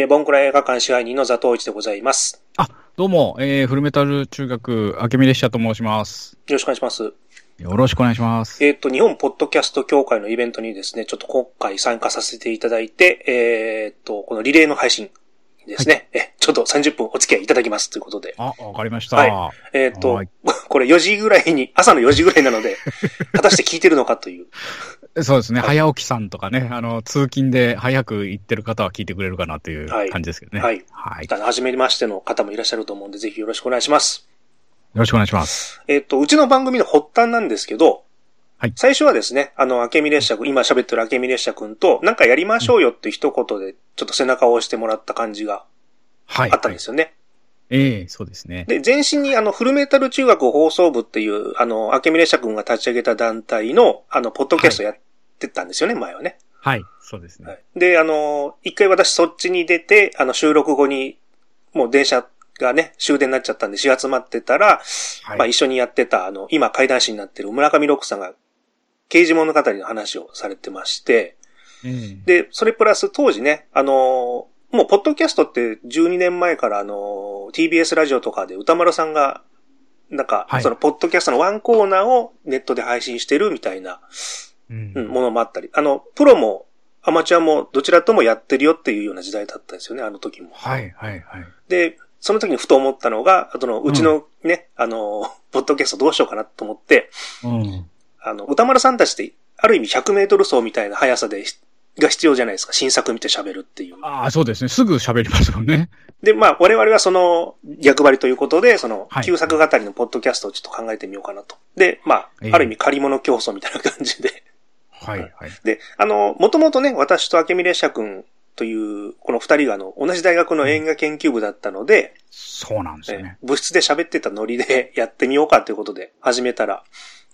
えー、ボンクラ映画館支配人の座藤一でございます。あ、どうも、えー、フルメタル中学、明美列車と申します。よろしくお願いします。よろしくお願いします。えっ、と、日本ポッドキャスト協会のイベントにですね、ちょっと今回参加させていただいて、えっ、と、このリレーの配信ですね、え、ちょっと30分お付き合いいただきますということで。あ、わかりました。はえっ、とはい、これ4時ぐらいに、朝の4時ぐらいなので、果たして聞いてるのかという。そうですね、はい早起きさんとかね、あの、通勤で早く行ってる方は聞いてくれるかなというはい感じですけどね。はい。はい。あの、初めましての方もいらっしゃると思うんで、ぜひよろしくお願いします。よろしくお願いします。えっ、と、うちの番組の発端なんですけど、はい最初はですね、あの、明美列車君、今喋ってる明美列車君と、なんかやりましょうよって一言で、ちょっと背中を押してもらった感じがはい。あったんですよね。ええそうですね。で、前身にあの、フルメタル中学放送部っていう、あの、明美列車君が立ち上げた団体の、あの、ポッドキャストやってたんですよね、前はね。はい、そうですね。はいで、あの、一回私そっちに出て、あの、収録後に、もう電車がね、終電になっちゃったんで、始発待ってたら、はい。まあ一緒にやってた、あの、今怪談師になってる村上六さんが、刑事物語の話をされてまして、ええで、それプラス当時ね、あのーもう、ポッドキャストって12年前から、あのー TBS ラジオとかで歌丸さんが、なんか、はいその、ポッドキャストのワンコーナーをネットで配信してるみたいな、うんうん、ものもあったり、あの、プロも、アマチュアもどちらともやってるよっていうような時代だったんですよね、あの時も。はい、はい、はい。で、その時にふと思ったのが、あとの、うちのね、あのー ポッドキャストどうしようかなと思って、うん。あの、歌丸さんたちって、ある意味100メートル走みたいな速さで、が必要じゃないですか。新作見て喋るっていう。ああ、そうですね。すぐ喋りますもんね。で、まあ、我々はその、役割ということで、そのは、い旧作語りのポッドキャストをちょっと考えてみようかなと。で、まあ、ええある意味借り物競争みたいな感じで。はい、はい。で、あの、もともとね、私と明美列車君という、この二人があの、同じ大学の映画研究部だったので、そうなんですよねえ。部室で喋ってたノリでやってみようかということで始めたら、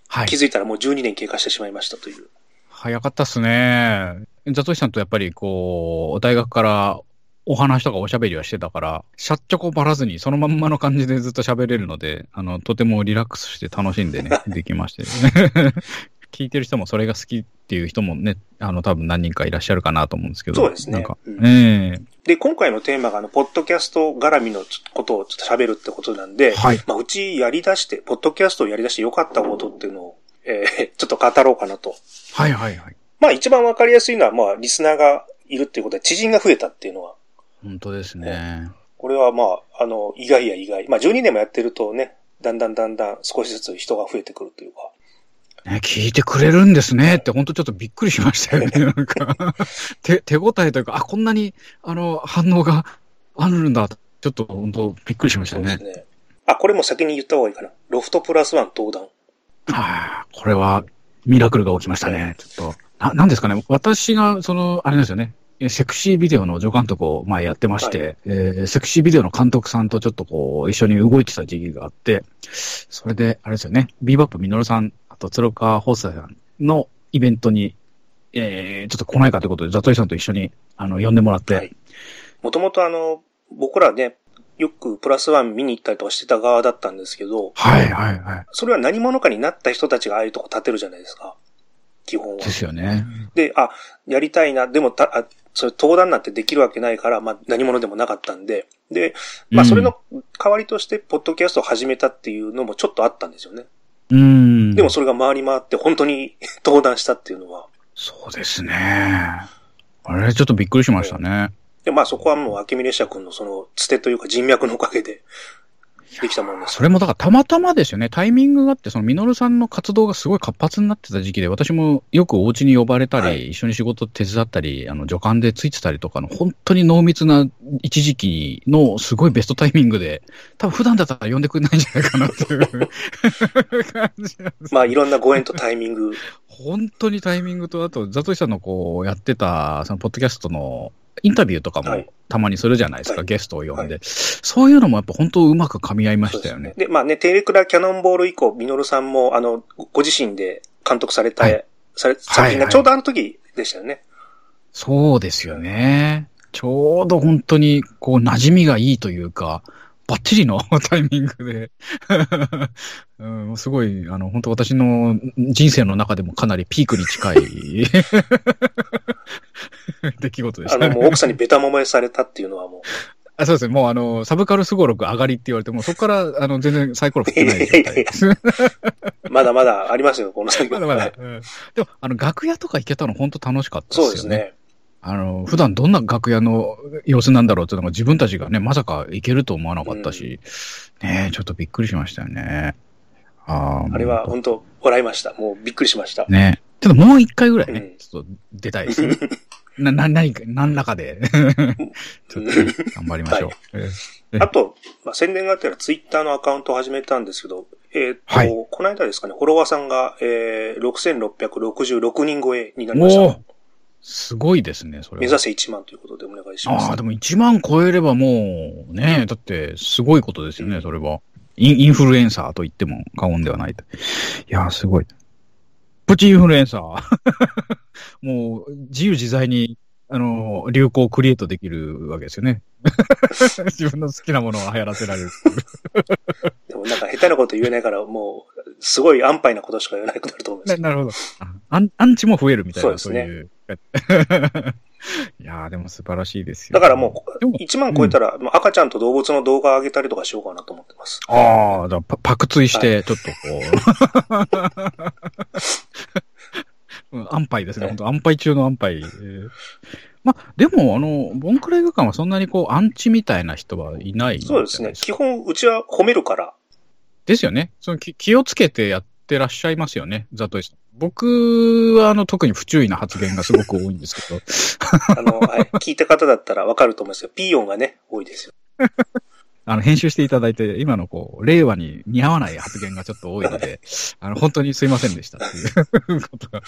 はい気。づいたらもう12年経過してしまいましたという。早かったっすね。ザトシさんとやっぱりこう、大学からお話とかおしゃべりはしてたから、シャッチョコばらずにそのまんまの感じでずっと喋れるので、あの、とてもリラックスして楽しんでね、できまして、聞いてる人もそれが好きっていう人もね、あの、多分何人かいらっしゃるかなと思うんですけど。そうですねなんか、うんえで、今回のテーマがあの、ポッドキャスト絡みのことをちょっと喋るってことなんで、はいまあ、うちやり出して、ポッドキャストをやり出して良かったことっていうのを、えーちょっと語ろうかなと。はいはいはい。まあ、一番わかりやすいのは、まあ、リスナーがいるっていうことで、知人が増えたっていうのは、本当ですね。これはまあ、あの、意外や意外。まあ、12年もやってるとね、だんだんだんだん少しずつ人が増えてくるというか。ね、聞いてくれるんですねって、本当ちょっとびっくりしましたよね。なんか、手、手応えというか、あ、こんなに、あの、反応があるんだ。ちょっと本当びっくりしましたね。ね。あ、これも先に言った方がいいかな。ロフトプラスワン登壇。ああ、これはミラクルが起きましたね。ちょっと。な、なんですかね。私が、その、あれですよね。えセクシービデオの助監督を前やってまして、はえーセクシービデオの監督さんとちょっとこう、一緒に動いてた時期があって、それで、あれですよね。ビーバップミノルさん、あと鶴岡放送さんのイベントに、えー、ちょっと来ないかということで、ザトリさんと一緒に、あの、呼んでもらって、はいもともとあの、僕らね、よくプラスワン見に行ったりとかしてた側だったんですけど、はい、はい、はい。それは何者かになった人たちがああいうとこ立てるじゃないですか。基本は。ですよね。で、あ、やりたいな、でもた、あそれ登壇なんてできるわけないから、まあ何者でもなかったんで、で、まあそれの代わりとして、ポッドキャストを始めたっていうのもちょっとあったんですよね。うん。でもそれが回り回って本当に 登壇したっていうのは、そうですね。あれ、ちょっとびっくりしましたね。で、まあそこはもう、明美列車君のその、つてというか人脈のおかげで、できたものです。それもだからたまたまですよね。タイミングがあって、そのミノルさんの活動がすごい活発になってた時期で、私もよくお家に呼ばれたり、はい一緒に仕事手伝ったり、あの、助監でついてたりとかの、本当に濃密な一時期のすごいベストタイミングで、多分普段だったら呼んでくれないんじゃないかなっていう感じなんです。まあいろんなご縁とタイミング。本当にタイミングと、あと、ザトシさんのこう、やってた、その、ポッドキャストの、インタビューとかもはいたまにするじゃないですか、はいゲストを呼んで、はそういうのもやっぱ本当うまく噛み合いましたよね。で、まあね、テレクラキャノンボール以降、ミノルさんも、あの、ご自身で監督された、はいされ、作品はいがちょうどあの時でしたよね。そうですよね。ちょうど本当に、こう、馴染みがいいというか、バッチリの タイミングで、うん、すごい、あの、本当私の人生の中でもかなりピークに近い 出来事でしたね。あの、もう奥さんにベタ揉めされたっていうのはもう。あそうですね。もうあの、サブカルスゴロク上がりって言われても、そこから、あの、全然サイコロ振ってない状態です。まだまだありますよ、この先まだまだ。うんでも、あの、楽屋とか行けたの本当楽しかったですよね。そうですね。あの、普段どんな楽屋の様子なんだろうっていうのが自分たちがね、まさか行けると思わなかったし、ねえちょっとびっくりしましたよね。あーあれは本当。笑いました。もうびっくりしました。ねちょっともう一回ぐらいね、うん。ちょっと出たいです。ね。な、な、何か、何らかで、ちょっとね頑張りましょう。ええ。あと、まあ、宣伝があったらツイッターのアカウントを始めたんですけど、えっ、と、はい。この間ですかね、フォロワーさんが、えー、6666人超えになりました。すごいですね、それは。目指せ1万ということでお願いします。ああ、でも1万超えればもう、ね、だってすごいことですよね、それは。インインフルエンサーと言っても過言ではないと。いやー、すごい。プチインフルエンサー。もう、自由自在に、あの、流行をクリエイトできるわけですよね。自分の好きなものを流行らせられる。でもなんか下手なこと言えないから、もう、すごい安牌なことしか言えなくなると思うんですよ。ななるほど。アンアンチも増えるみたいな、そですねそうういう。いやー、でも素晴らしいですよ。だからもう、でも1万超えたら、もう赤ちゃんと動物の動画を上げたりとかしようかなと思ってます。ああ、だパパクツイして、ちょっとこう。うん安牌ですね。はい本当安牌中の安牌。えーまあ、でも、あの、ボンクラ映画館はそんなにこう、アンチみたいな人はいないそうですね。基本、うちは褒めるから、ですよね。その気気をつけてやってらっしゃいますよね、ザトイさん。僕は、あの、特に不注意な発言がすごく多いんですけど。あの、はい、聞いた方だったらわかると思うんですよ。ピーヨンがね、多いですよ。あの、編集していただいて、今のこう、令和に似合わない発言がちょっと多いので、あの、本当にすいませんでしたっていうことが。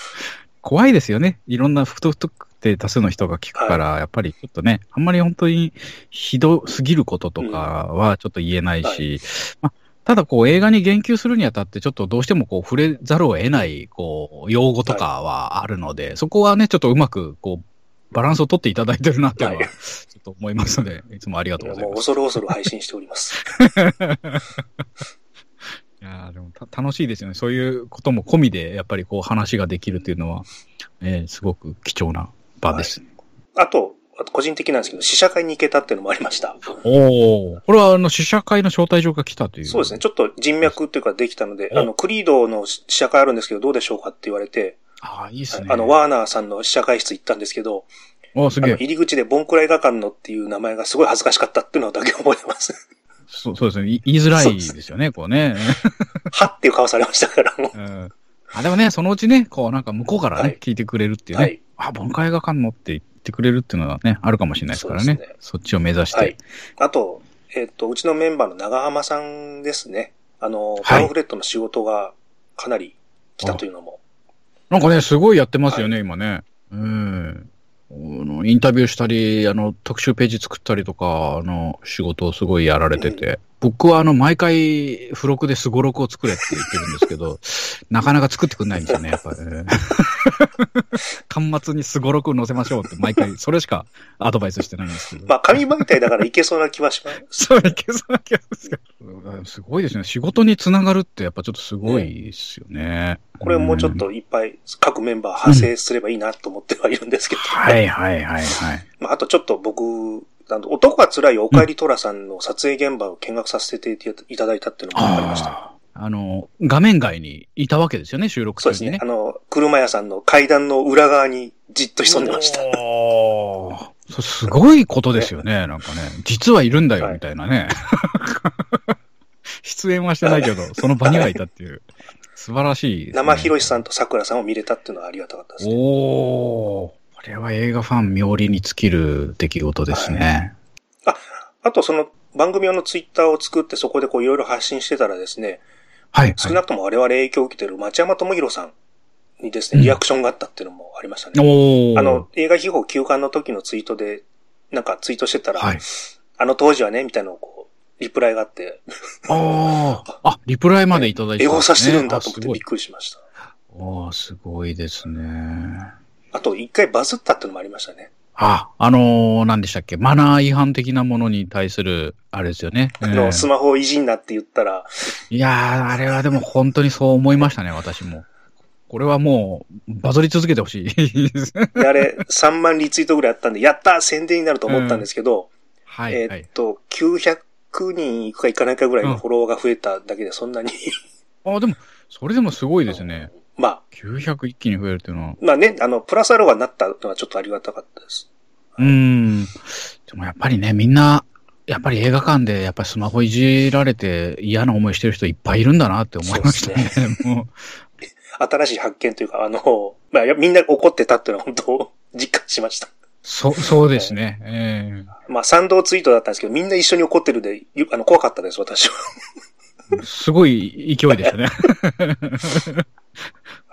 怖いですよね。いろんな不特定多数の人が聞くから、やっぱりちょっとね、あんまり本当にひどすぎることとかはちょっと言えないし、まあ、ただこう映画に言及するにあたってちょっとどうしてもこう触れざるを得ないこう用語とかはあるので、そこはね、ちょっとうまくこうバランスを取っていただいてるなっていうのは、はいちょっと思いますので、いつもありがとうございもうます。恐る恐る配信しております。いやーでもた楽しいですよね。そういうことも込みで、やっぱりこう話ができるっていうのは、えーすごく貴重な場です。あと、あと個人的なんですけど、試写会に行けたっていうのもありました。おお。これはあの、試写会の招待状が来たという。そうですね。。ちょっと人脈っていうかできたので、おあの、クリードの試写会あるんですけど、どうでしょうかって言われて、ああ、いいですね。あの、ワーナーさんの試写会室行ったんですけど、おーすげえ。入り口でボンクラ映画館のっていう名前がすごい恥ずかしかったっていうのだけ覚えてます。そうそうですね。い言いづらいですよね、こうね。はっていう顔されましたから、もう。うん。あ、でもね、そのうちね、こうなんか向こうからね、はい聞いてくれるっていうね。はい。あ、ボンカ映画館のって言ってくれるっていうのはね、あるかもしれないですからね。そねそっちを目指して。はい。あと、えっ、と、うちのメンバーの長浜さんですね。あの、はいパンフレットの仕事がかなり来たというのも。なんかね、すごいやってますよね、今ね。うん。あのインタビューしたり、あの、特集ページ作ったりとか、あの、仕事をすごいやられてて。僕はあの、毎回、付録でスゴロクを作れって言ってるんですけど、なかなか作ってくんないんですよね、やっぱり、ね。端末にスゴロク載せましょうって毎回、それしかアドバイスしてないんですけど。まあ、紙媒体だからいけそうな気はします。そういけそうな気がするすごいですね。仕事につながるってやっぱちょっとすごいですよね。これもうちょっといっぱい各メンバー派生すればいいなと思ってはいるんですけど。はいはいはいはい。まあ、あとちょっと僕、あの男が辛いおかえりトラさんの撮影現場を見学させていただいたっていうのもありました。あの、画面外にいたわけですよね、収録中にね。そうですね。あの、車屋さんの階段の裏側にじっと潜んでました。おーすごいことですよね、なんかね。実はいるんだよ、はいみたいなね。出演はしてないけど、その場にはいたっていう。素晴らしいね、生ひろしさんと桜さんを見れたっていうのはありがたかったですね。おー。これは映画ファン妙利に尽きる出来事ですね。あとその番組用のツイッターを作ってそこでこういろいろ発信してたらですね、はい。少なくとも我々影響を受けている町山智博さんにですね、うんリアクションがあったっていうのもありましたね。おー。あの、映画秘宝休館の時のツイートで、なんかツイートしてたら、はい。あの当時はね、みたいなのをこう、リプライがあって、ああ。あ、リプライまでいただいて英語させてるんだと思ってびっ。くりしました。ああ、すごいですね。あと、一回バズったってのもありましたね。あ、あのー、何でしたっけ？マナー違反的なものに対する、あれですよね。ええあの、スマホをいじんなって言ったら、いやー、あれはでも本当にそう思いましたね、私も。これはもう、バズり続けてほしい あれ、3万リツイートぐらいあったんで、やったー宣伝になると思ったんですけど、はい、えはい。ーっと、900人いくかいかないかぐらいのフォロワーが増えただけで、そんなに、あ、でも、それでもすごいですね。まあ、900一気に増えるっていうのは。まあね、あの、プラスアルファになったのはちょっとありがたかったです。うーん。でもやっぱりね、みんな、やっぱり映画館でやっぱりスマホいじられて嫌な思いしてる人いっぱいいるんだなって思いましたね。も新しい発見というか、あの、まあ、やみんな怒ってたっていうのは本当、実感しました。う、そ、そうですね。えまあ、賛同ツイートだったんですけど、みんな一緒に怒ってるで、ゆあの、怖かったです、私は。えすごい勢いでしたね。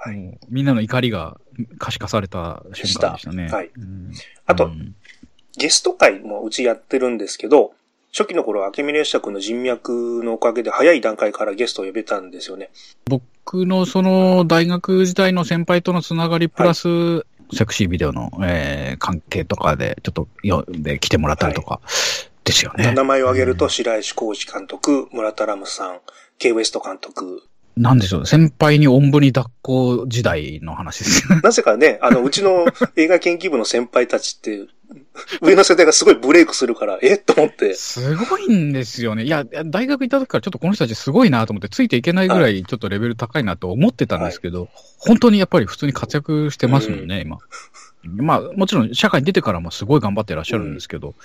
はいみんなの怒りが可視化された瞬間でしたね。はいうんあとうんゲスト会もうちやってるんですけど、初期の頃、明美列車君の人脈のおかげで早い段階からゲストを呼べたんですよね。僕のその大学時代の先輩とのつながりプラス、セクシービデオの、えー関係とかでちょっと読んで来てもらったりとかですよね。名前を挙げると、うん白石浩二監督、村田ラムさん、ケイウエスト監督。なんでしょう、先輩におんぶに抱っこ時代の話ですよね。なぜかね、あの、うちの映画研究部の先輩たちって、上の世代がすごいブレイクするから、え？と思って。すごいんですよね。いや、大学行った時からちょっとこの人たちすごいなと思って、ついていけないぐらいちょっとレベル高いなと思ってたんですけど、本当にやっぱり普通に活躍してますもんね、今。まあ、もちろん社会に出てからもすごい頑張ってらっしゃるんですけど、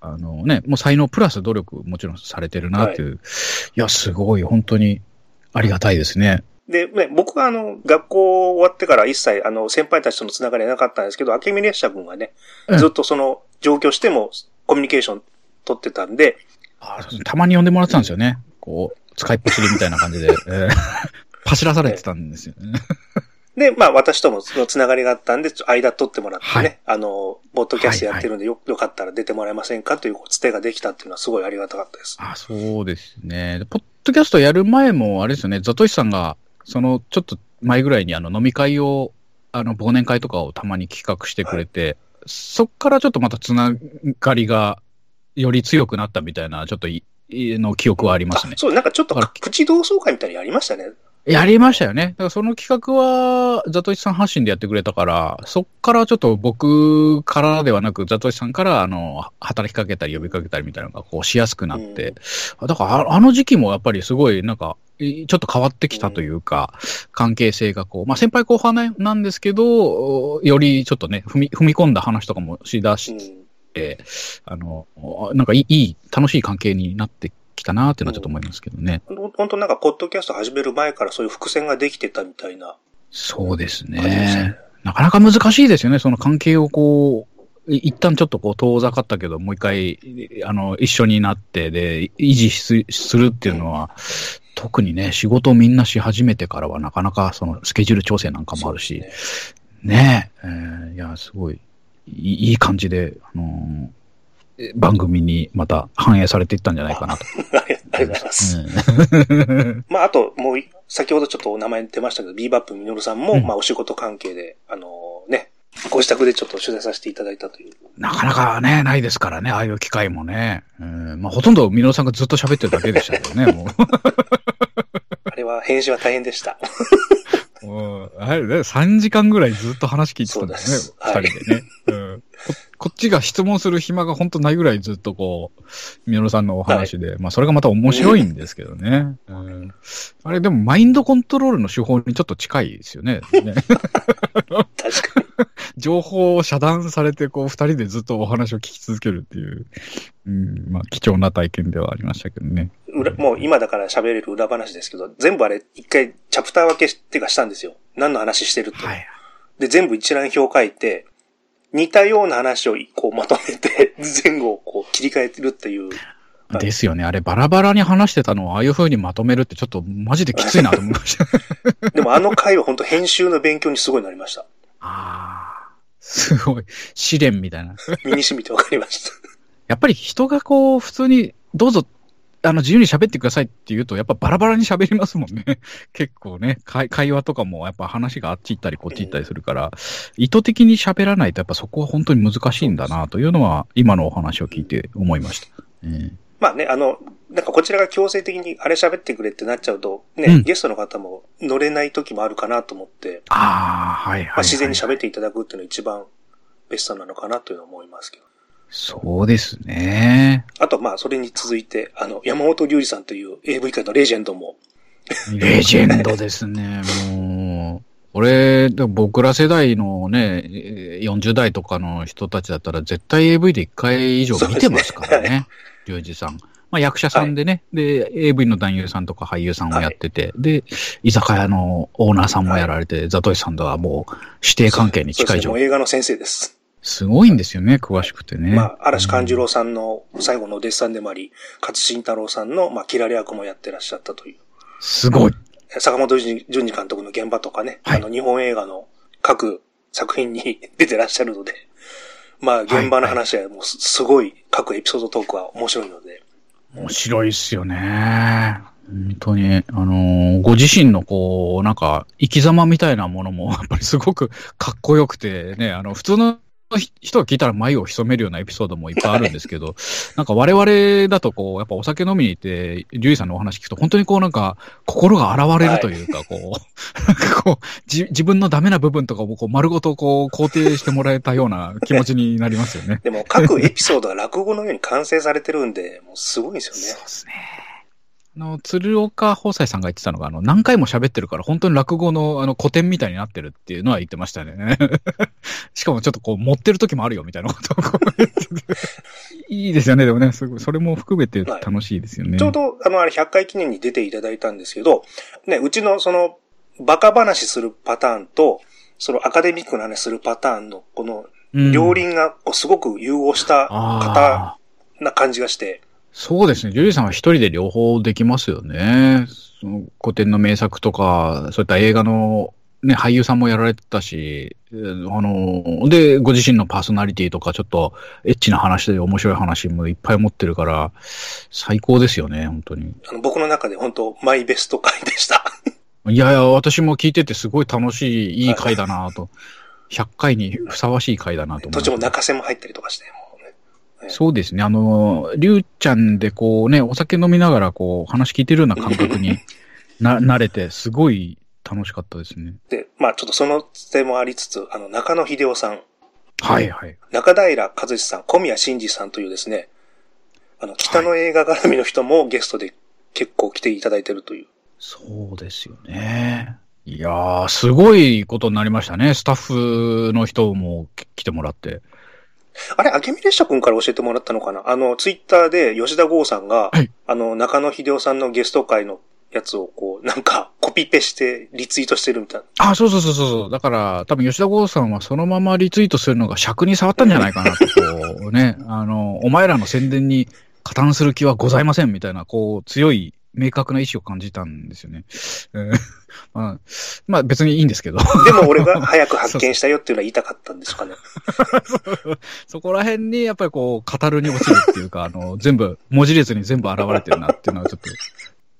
あのね、もう才能プラス努力もちろんされてるなっていう、い、や、すごい、本当にありがたいですね。で、ね、僕はあの、学校終わってから一切、あの、先輩たちとのつながりはなかったんですけど、明美列車君はね、うんずっとその、上京してもコミュニケーション取ってたんで、あたまに呼んでもらってたんですよね。こう、使いっ走りみたいな感じで、えー 走らされてたんですよね。で、まあ私ともそのつながりがあったんで、間取ってもらってね、はいあの、ボッドキャストやってるんでよ、よかったら出てもらえませんかというつてができたっていうのはすごいありがたかったです。あ、そうですね。ポッドキャストやる前も、あれですよね、ザトシさんが、その、ちょっと前ぐらいにあの飲み会を、あの、忘年会とかをたまに企画してくれて、そっからちょっとまたつながりが、より強くなったみたいな、ちょっとい、いの記憶はありますねあ。そう、なんかちょっと口同窓会みたいにやりましたね。やりましたよね。だからその企画は、ザトシさん発信でやってくれたから、そっからちょっと僕からではなく、ザトシさんから、あの、働きかけたり呼びかけたりみたいなのがこうしやすくなって、だからああの時期もやっぱりすごいなんか、いちょっと変わってきたというか、関係性がこう、まあ先輩後輩なんですけど、よりちょっとね、踏み、踏み込んだ話とかもしだしうん。て、あの、なんかいい楽しい関係になってきたなっていうのはちょっと思いますけどね。本当なんか、ポッドキャスト始める前からそういう伏線ができてたみたいなそうですねね。。なかなか難しいですよね。その関係をこう、い一旦ちょっとこう遠ざかったけど、もう一回、あの、一緒になって、で、維持すするっていうのは、特にね、仕事をみんなし始めてからはなかなかそのスケジュール調整なんかもあるし、そうですねえ、えーいや、すごい、いい感じで、あのーえ番組にまた反映されていったんじゃないかなと。ね ありがとうございます。うん まあ、あと、もうい、先ほどちょっとお名前出ましたけど、ビーバップミノルさんも、うんまあ、お仕事関係で、あのね、ご自宅でちょっと取材させていただいたという。なかなかね、ないですからね、ああいう機会もね。うん、まあ、ほとんど、ミノルさんがずっと喋ってるだけでしたけどね、も あれは、編集は大変でした。う。もうあれね、3時間ぐらいずっと話聞いてたんですね、す二人でね。うんこ。こっちが質問する暇が本当ないぐらいずっとこう、ミノルさんのお話で、まあ、それがまた面白いんですけどね。うん、あれ、でも、マインドコントロールの手法にちょっと近いですよね。ね確かに。情報を遮断されて、こう、二人でずっとお話を聞き続けるっていう、うん、まあ、貴重な体験ではありましたけどね。裏もう今だから喋れる裏話ですけど、全部あれ、一回、チャプター分けっていうかしたんですよ。何の話してるって。はい。で、全部一覧表書いて、似たような話をこうまとめて、前後をこう切り替えてるっていう。はいですよね。あれ、バラバラに話してたのをああいう風にまとめるってちょっとマジできついなと思いました。でもあの回は本当編集の勉強にすごいなりました。ああ。すごい。試練みたいな。身に染みて分かりました。やっぱり人がこう、普通に、どうぞ、あの、自由に喋ってくださいって言うと、やっぱバラバラに喋りますもんね。結構ね。会会話とかも、やっぱ話があっち行ったりこっち行ったりするから、意図的に喋らないと、やっぱそこは本当に難しいんだな、というのは、今のお話を聞いて思いました。ええまあね、あの、なんかこちらが強制的にあれ喋ってくれってなっちゃうと、ね、うんゲストの方も乗れない時もあるかなと思って、ああ、はいはい、はい。まあ、自然に喋っていただくっていうのが一番ベストなのかなというのは思いますけど。そうですね。あと、まあ、それに続いて、あの、山本隆二さんという AV 界のレジェンドも、レジェンドですね、もう。俺、僕ら世代のね、えー40代とかの人たちだったら絶対 AV で1回以上見てますからね。リュウジさん。まあ役者さんでね、で、AV の男優さんとか俳優さんをやってて、で、居酒屋のオーナーさんもやられて、ザトシさんとはもう指定関係に近い状態。そうですねもう映画の先生です。すごいんですよね、詳しくてね。まあ、嵐勘十郎さんの最後のお弟子さんでもあり、勝新太郎さんの、まあ、キラリ役もやってらっしゃったという。すごい。坂本淳二監督の現場とかね、はいあの、日本映画の各作品に 出てらっしゃるので、まあ、現場の話はもうすすごい各エピソードトークは面白いので、面白いっすよね。本当に、あのーご自身のこう、なんか、生き様みたいなものも、やっぱりすごくかっこよくてね、あの、普通のひ人が聞いたら眉を潜めるようなエピソードもいっぱいあるんですけど、なんか我々だとこう、やっぱお酒飲みに行って、リュウジさんのお話聞くと、本当にこうなんか、心が洗われるというか、こう、なんかこう、じ自分のダメな部分とかをこう丸ごとこう、肯定してもらえたような気持ちになりますよね。でも各エピソードが落語のように完成されてるんで、もうすごいんですよね。そうですね。あの、鶴岡宝斎さんが言ってたのが、あの、何回も喋ってるから、本当に落語の、あの、古典みたいになってるっていうのは言ってましたね。しかもちょっとこう、持ってる時もあるよ、みたいなことを いいですよね、でもね、すごい、それも含めて楽しいですよね。ちょうど、あの、あれ100回記念に出ていただいたんですけど、ね、うちのその、バカ話するパターンと、そのアカデミックな話するパターンの、この、うん。両輪がすごく融合したあ方ーな感じがして、そうですね。ジュリーさんは一人で両方できますよね。その古典の名作とか、そういった映画の、ね、俳優さんもやられてたし、えーあの、で、ご自身のパーソナリティとか、ちょっとエッチな話で面白い話もいっぱい持ってるから、最高ですよね、本当に。あの僕の中で本当マイベスト回でした。いやいや、私も聞いててすごい楽しい、いい回だなと。100回にふさわしい回だなと思いま途中も中瀬も入ったりとかして、もそうですね。あの、りゅうちゃんでこうね、お酒飲みながらこう話聞いてるような感覚に な、慣れて、すごい楽しかったですね。で、まあちょっとそのつてもありつつ、あの、中野秀夫さん、はいはい。中平和志さん、小宮真司さんというですね、あの、北の映画絡みの人もゲストで結構来ていただいてるという。そうですよね。いやー、すごいことになりましたね。スタッフの人もき来てもらって。あれ、明美列車君から教えてもらったのかな？あの、ツイッターで吉田剛さんが、はいあの、中野秀夫さんのゲスト会のやつをこう、なんか、コピペしてリツイートしてるみたいな。あ、そうそうそうそう。だから、多分吉田剛さんはそのままリツイートするのが尺に触ったんじゃないかなと、こうね、あの、お前らの宣伝に加担する気はございませんみたいな、こう、強い、明確な意志を感じたんですよね。うん まあ、まあ別にいいんですけど。でも俺が早く発見したよっていうのは言いたかったんですかね。そこら辺にやっぱりこう、語るに落ちるっていうか、あの、全部、文字列に全部現れてるなっていうのはちょっと、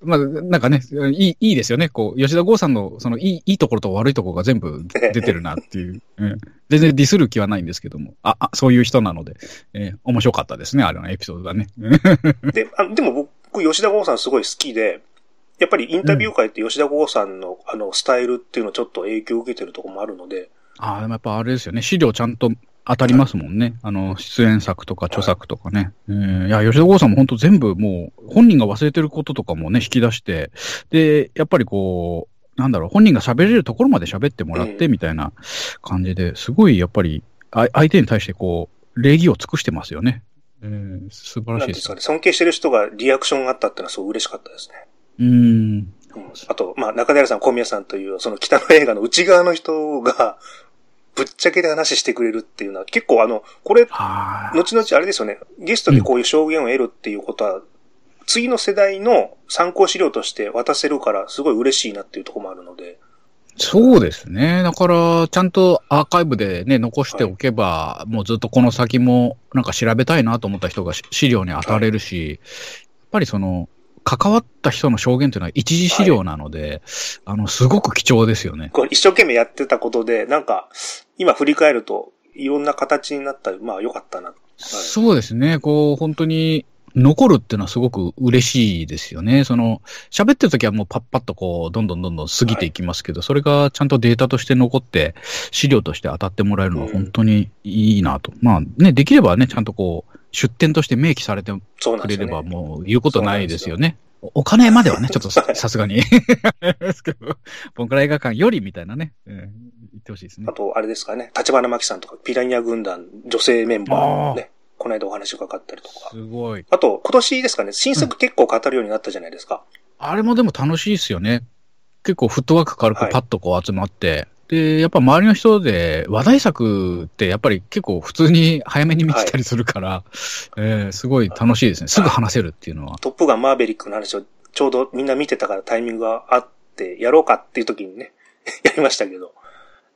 まあ、なんかね、いい、いいですよね。こう、吉田剛さんの、その、いい、いいところと悪いところが全部出てるなっていう。うん、全然ディスる気はないんですけども。あ、あそういう人なので、えー面白かったですね、あれのエピソードがね。で、あでも僕、吉田剛さんすごい好きで、やっぱりインタビュー会って吉田剛さんの、あの、スタイルっていうのちょっと影響を受けてるところもあるので、ああ、でもやっぱあれですよね。資料ちゃんと当たりますもんね。あの、出演作とか著作とかね。えーいや、吉田剛さんも本当全部もう、本人が忘れてることとかもね、引き出して、で、やっぱりこう、なんだろう、本人が喋れるところまで喋ってもらって、うんみたいな感じで、すごいやっぱり、あ相手に対してこう、礼儀を尽くしてますよね。えー素晴らしいですね、尊敬してる人がリアクションがあったっていうのはすごい嬉しかったですね。うーん。うんあと、まあ、中平さん、小宮さんという、その北の映画の内側の人が、ぶっちゃけで話してくれるっていうのは、結構あの、これ、はい。後々あれですよね、ゲストでこういう証言を得るっていうことは、次の世代の参考資料として渡せるから、すごい嬉しいなっていうところもあるので、そうですね。だから、ちゃんとアーカイブでね、残しておけば、もうずっとこの先も、なんか調べたいなと思った人がし資料に当たれるし、やっぱりその、関わった人の証言というのは一時資料なので、あの、すごく貴重ですよね。これ一生懸命やってたことで、なんか、今振り返ると、いろんな形になったり、まあ良かったな。そうですね。こう、本当に、残るっていうのはすごく嬉しいですよね。その、喋ってる時はもうパッパッとこう、どんどんどんどん過ぎていきますけど、はい、それがちゃんとデータとして残って、資料として当たってもらえるのは本当にいいなと。うん、まあね、できればね、ちゃんとこう、出展として明記されてくれればもう言うことないですよね。お金まではね、ちょっとさすがに。ですけど、ボンクラ映画館よりみたいなね、うん、言ってほしいですね。あと、あれですかね、立花真紀さんとか、ピラニア軍団女性メンバーね、この間お話伺ったりとか。すごい。あと、今年ですかね、新作結構語るようになったじゃないですか。うん、あれもでも楽しいですよね。結構フットワーク軽くパッとこう集まって、はいで、やっぱ周りの人で話題作ってやっぱり結構普通に早めに見てたりするから、はい、えー、すごい楽しいですね。すぐ話せるっていうのは。トップガンマーベリックの話をちょうどみんな見てたからタイミングがあってやろうかっていう時にね、やりましたけど。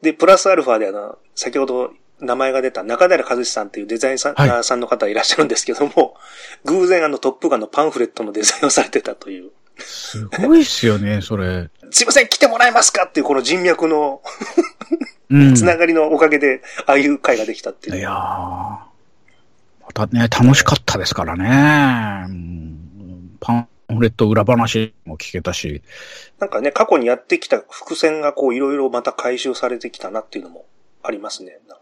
で、プラスアルファであの、先ほど名前が出た中平和志さんっていうデザイナーさんの方いらっしゃるんですけども、はい、偶然あのトップガンのパンフレットのデザインをされてたという。すごいっすよね、それ。すいません、来てもらえますかっていうこの人脈の つながりのおかげで、ああいう会ができたっていう。いやー。またね、楽しかったですからね。パンフレット裏話も聞けたし。なんかね、過去にやってきた伏線がこういろいろまた回収されてきたなっていうのもありますね、なんか。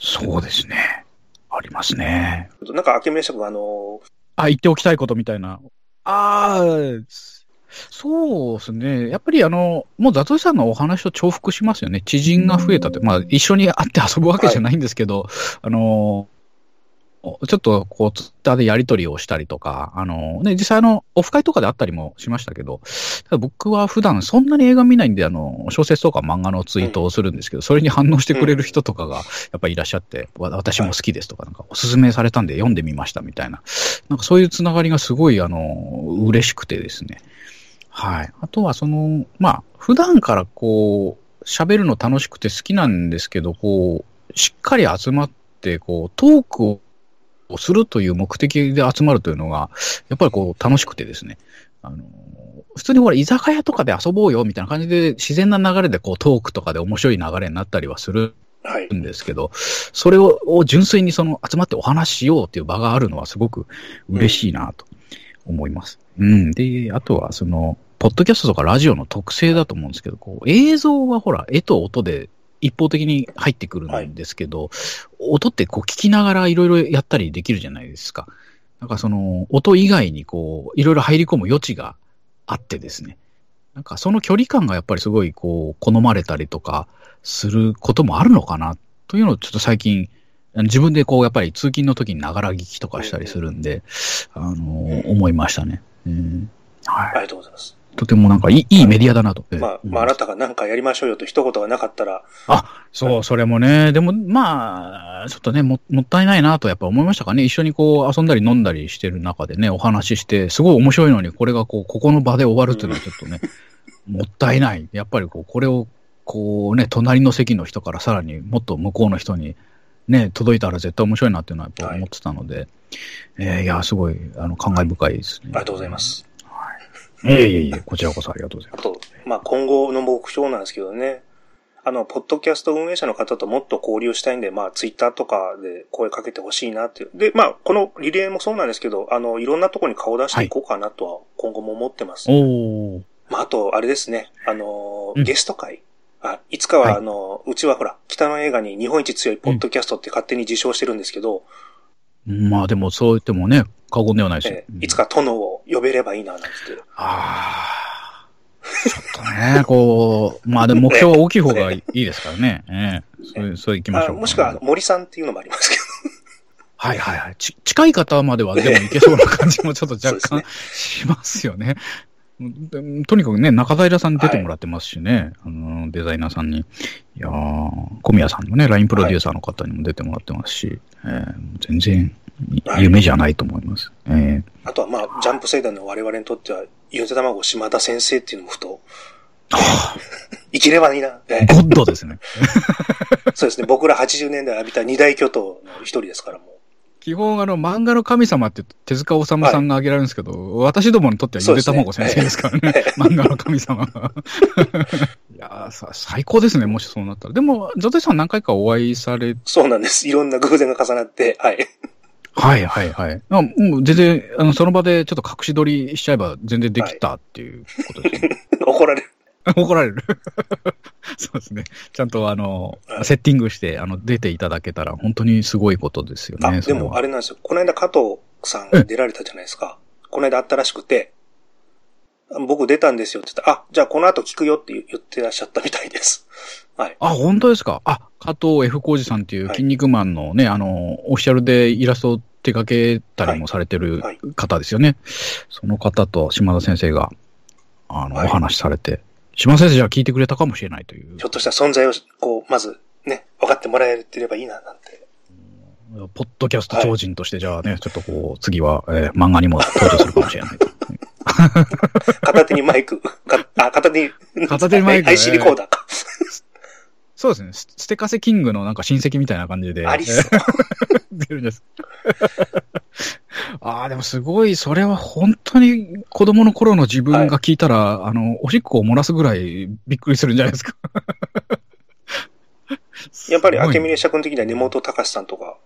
そうですね。ありますね。なんか、明美社君あのー、あ、言っておきたいことみたいな。ああ、そうですね。やっぱりあの、もうザトシさんのお話と重複しますよね。知人が増えたって、まあ一緒に会って遊ぶわけじゃないんですけど、はい、あの、ちょっとこう、ツイッターでやり取りをしたりとか、あの、ね、実際あの、オフ会とかであったりもしましたけど、ただ僕は普段そんなに映画見ないんで、あの、小説とか漫画のツイートをするんですけど、それに反応してくれる人とかが、やっぱりいらっしゃって、私も好きですとか、なんかおすすめされたんで読んでみましたみたいな、なんかそういうつながりがすごい、あの、嬉しくてですね。はい。あとはその、まあ、普段からこう、喋るの楽しくて好きなんですけど、こう、しっかり集まって、こう、トークををするという目的で集まるというのが、やっぱりこう楽しくてですね。あの、普通にほら、居酒屋とかで遊ぼうよみたいな感じで自然な流れでこうトークとかで面白い流れになったりはするんですけど、はい、それを純粋にその集まってお話ししようっていう場があるのはすごく嬉しいなと思います。うん、うん。で、あとはその、ポッドキャストとかラジオの特性だと思うんですけど、こう映像はほら、絵と音で一方的に入ってくるんですけど、はい、音ってこう聞きながらいろいろやったりできるじゃないですか。なんかその音以外にこういろいろ入り込む余地があってですね。なんかその距離感がやっぱりすごいこう好まれたりとかすることもあるのかなというのをちょっと最近自分でこうやっぱり通勤の時にながら聞きとかしたりするんで、あのー、思いましたね。うん、はい。ありがとうございます。とてもなんかいいいいメディアだなと。まあ、まあ、あなたが何かやりましょうよと一言がなかったら。あ、そう、それもね。でも、まあ、ちょっとねも、もったいないなとやっぱ思いましたかね。一緒にこう遊んだり飲んだりしてる中でね、お話しして、すごい面白いのに、これがこう、ここの場で終わるっていうのはちょっとね、うん、もったいない。やっぱりこう、これを、こうね、隣の席の人からさらにもっと向こうの人に、ね、届いたら絶対面白いなっていうのはやっぱ思ってたので、はい、えー、いや、すごい、あの、感慨深いですね。ありがとうございます。いえいえいえ、こちらこそありがとうございます。あと、まあ今後の目標なんですけどね、あの、ポッドキャスト運営者の方ともっと交流したいんで、まあ、ツイッターとかで声かけてほしいなっていう。で、まあ、このリレーもそうなんですけど、あの、いろんなとこに顔出していこうかなとは、今後も思ってます、ね。おまあ、あと、あれですね、あの、ゲスト会。あ、いつかは、あの、うちはほら、北の映画に日本一強いポッドキャストって勝手に自称してるんですけど、まあでもそう言ってもね、過言ではないし。えー、いつか殿を呼べればいいな、なんて。ああ。ちょっとね、こう、まあでも目標は大きい方がいいですからね。ええそう、そう行きましょう、もしくは森さんっていうのもありますけど。はいはいはい。ち、近い方まではでもいけそうな感じもちょっと若干しますよね。とにかくね、中平さんに出てもらってますしね、はい、あの、デザイナーさんに。いやー、小宮さんのね、LINE プロデューサーの方にも出てもらってますし、はい、えー、全然夢じゃないと思います。はい、えー、あとはまあ、ジャンプ世代の我々にとっては、ゆで卵島田先生っていうのもふと、生きればいいな。ゴッドですね。そうですね。僕ら80年代浴びた二大巨頭の一人ですから、もう。基本、あの、漫画の神様って手塚治虫さんが挙げられるんですけど、はい、私どもにとってはゆで卵先生ですからね。ね漫画の神様が。いやさ、最高ですね、もしそうなったら。でも、ザテさん何回かお会いされそうなんです。いろんな偶然が重なって、はい。はいはいはい。あもう全然、あの、その場でちょっと隠し撮りしちゃえば全然できたっていうことですね。怒られる。怒られる。そうですね。ちゃんとあの、はいセッティングして、あの、出ていただけたら本当にすごいことですよあ、ね。でもあれれなんですよ。この間加藤さんが出られたじゃないですか。この間あったらしくて、僕出たんですよって言ったら、あ、じゃあこの後聞くよって言ってらっしゃったみたいです。はい。あ、本当ですか？あ、加藤 F 浩二さんっていうはい筋肉マンのね、あの、オフィシャルでイラストを手掛けたりもされてるはい方ですよね。その方と島田先生が、あの、はいお話しされて、島田先生じゃあ聞いてくれたかもしれないというひょ。っとしたら存在を、こう、まずね、分かってもらえてればいいな、なんて。ポッドキャスト超人として、じゃあね、ちょっとこう、次は、えー漫画にも登場するかもしれないと。片手にマイク、かあ、片手に、片手にマイクね IC リコーダーか。そうですね。スステカセキングのなんか親戚みたいな感じで。ありそう。出るんです。ああ、でもすごい、それは本当に子供の頃の自分が聞いたら、あの、おしっこを漏らすぐらいびっくりするんじゃないですか。やっぱり、明峰社君的には根本隆さんとか、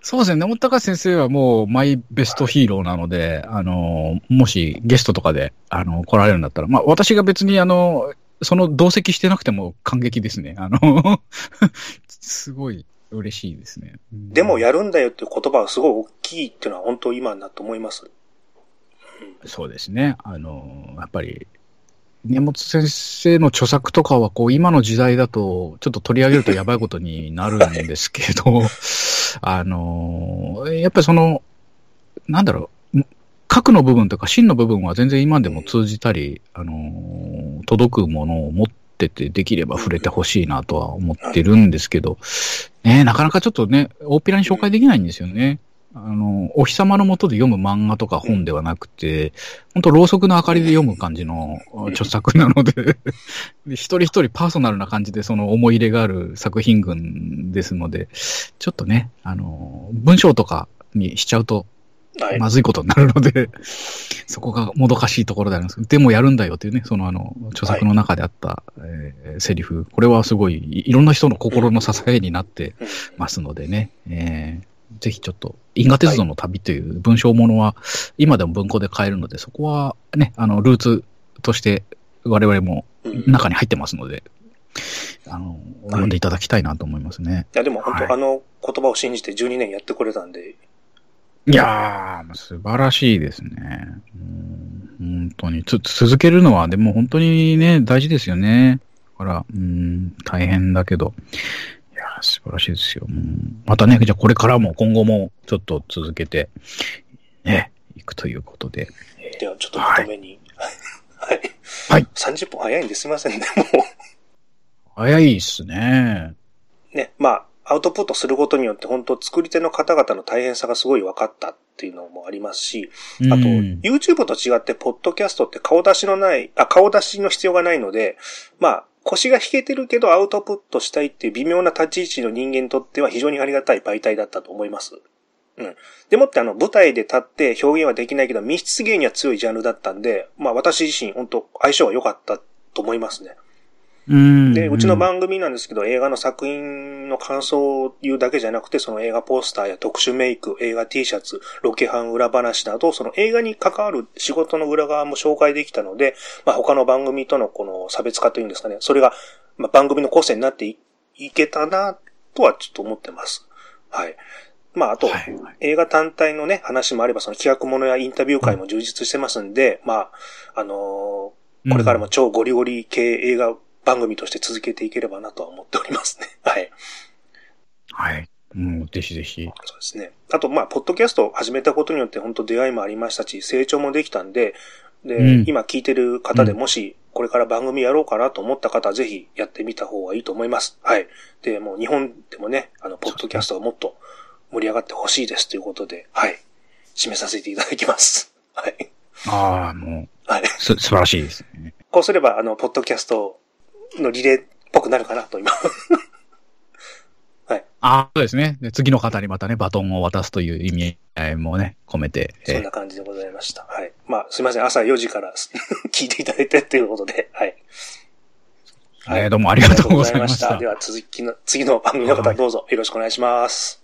そうですね。根本隆先生はもうマイベストヒーローなので、あの、もしゲストとかで、あの、来られるんだったら、まあ私が別にあの、その同席してなくても感激ですね。あの、すごい嬉しいですね。うんでもやるんだよっていう言葉はすごい大きいっていうのは本当今だと思います。そうですね。あの、やっぱり、根本先生の著作とかは、こう、今の時代だと、ちょっと取り上げるとやばいことになるんですけど、あの、やっぱりその、なんだろう、核の部分とか芯の部分は全然今でも通じたり、あの、届くものを持ってて、できれば触れてほしいなとは思ってるんですけど、ね、なかなかちょっとね、大っぴらに紹介できないんですよね。あの、お日様の下で読む漫画とか本ではなくて、本当ろうそくの明かりで読む感じの著作なので で、一人一人パーソナルな感じでその思い入れがある作品群ですので、ちょっとね、あの、文章とかにしちゃうとはい。まずいことになるので、そこがもどかしいところであるんです。でもやるんだよっていうね、そのあの、著作の中であった、えーセリフ、これはすごい、いいろんな人の心の支えになってうん。ますのでね、えーぜひちょっと、因果鉄道の旅という文章ものは、今でも文庫で買えるので、そこはね、あの、ルーツとして我々も中に入ってますので、あの、読んでいただきたいなと思いますね。や、でも本当、はい。あの言葉を信じて12年やってくれたんで、いやー、素晴らしいですね。うん本当に。つ、続けるのは、でも本当にね、大事ですよね。だから、うん、大変だけど。いやー、素晴らしいですよ。うんまたね、じゃあこれからも、今後も、ちょっと続けて、ね、いくということで。ではちょっとまとめに。はい。はい。30分早いんですいませんね、も早いっすね。う。ね、まあ、アウトプットすることによって本当作り手の方々の大変さがすごい分かったっていうのもありますし、あと、うん YouTube と違って、ポッドキャストって顔出しのない、あ、顔出しの必要がないので、まあ、腰が引けてるけどアウトプットしたいっていう微妙な立ち位置の人間にとっては非常にありがたい媒体だったと思います。うん。でもってあの、舞台で立って表現はできないけど、密室芸には強いジャンルだったんで、まあ私自身本当相性が良かったと思いますね。うんで、うちの番組なんですけど、映画の作品の感想を言うだけじゃなくて、その映画ポスターや特殊メイク、映画 T シャツ、ロケハン裏話など、その映画に関わる仕事の裏側も紹介できたので、まあ他の番組とのこの差別化というんですかね、それが、まあ、番組の個性になっていいけたな、とはちょっと思ってます。はい。まああと、はいはい映画単体のね、話もあれば、その企画ものやインタビュー会も充実してますんで、まあ、あのーこれからも超ゴリゴリ系映画番組として続けていければなとは思っておりますね。はい。はい。もう、ぜひぜひ。そうですね。あと、まあ、ポッドキャストを始めたことによって本当出会いもありましたし、成長もできたんで、で、うん今聞いてる方でもし、これから番組やろうかなと思った方は、ぜひやってみた方がいいと思います。はい。で、もう日本でもね、あの、ポッドキャストがもっと盛り上がってほしいですということで、はい。締めさせていただきます。はい。ああ、もはい。う、す、素晴らしいですね。こうすれば、あの、ポッドキャストのリレーっぽくなるかなと今。あ あ、そうですね。で次の方にまたね、バトンを渡すという意味合いもね、込めて。そんな感じでございました。はい。まあ、すいません。朝4時から 聞いていただいてっていうことで、はい。えーどうもありがとうございましたでは、続きの、次の番組の方どうぞよろしくお願いします。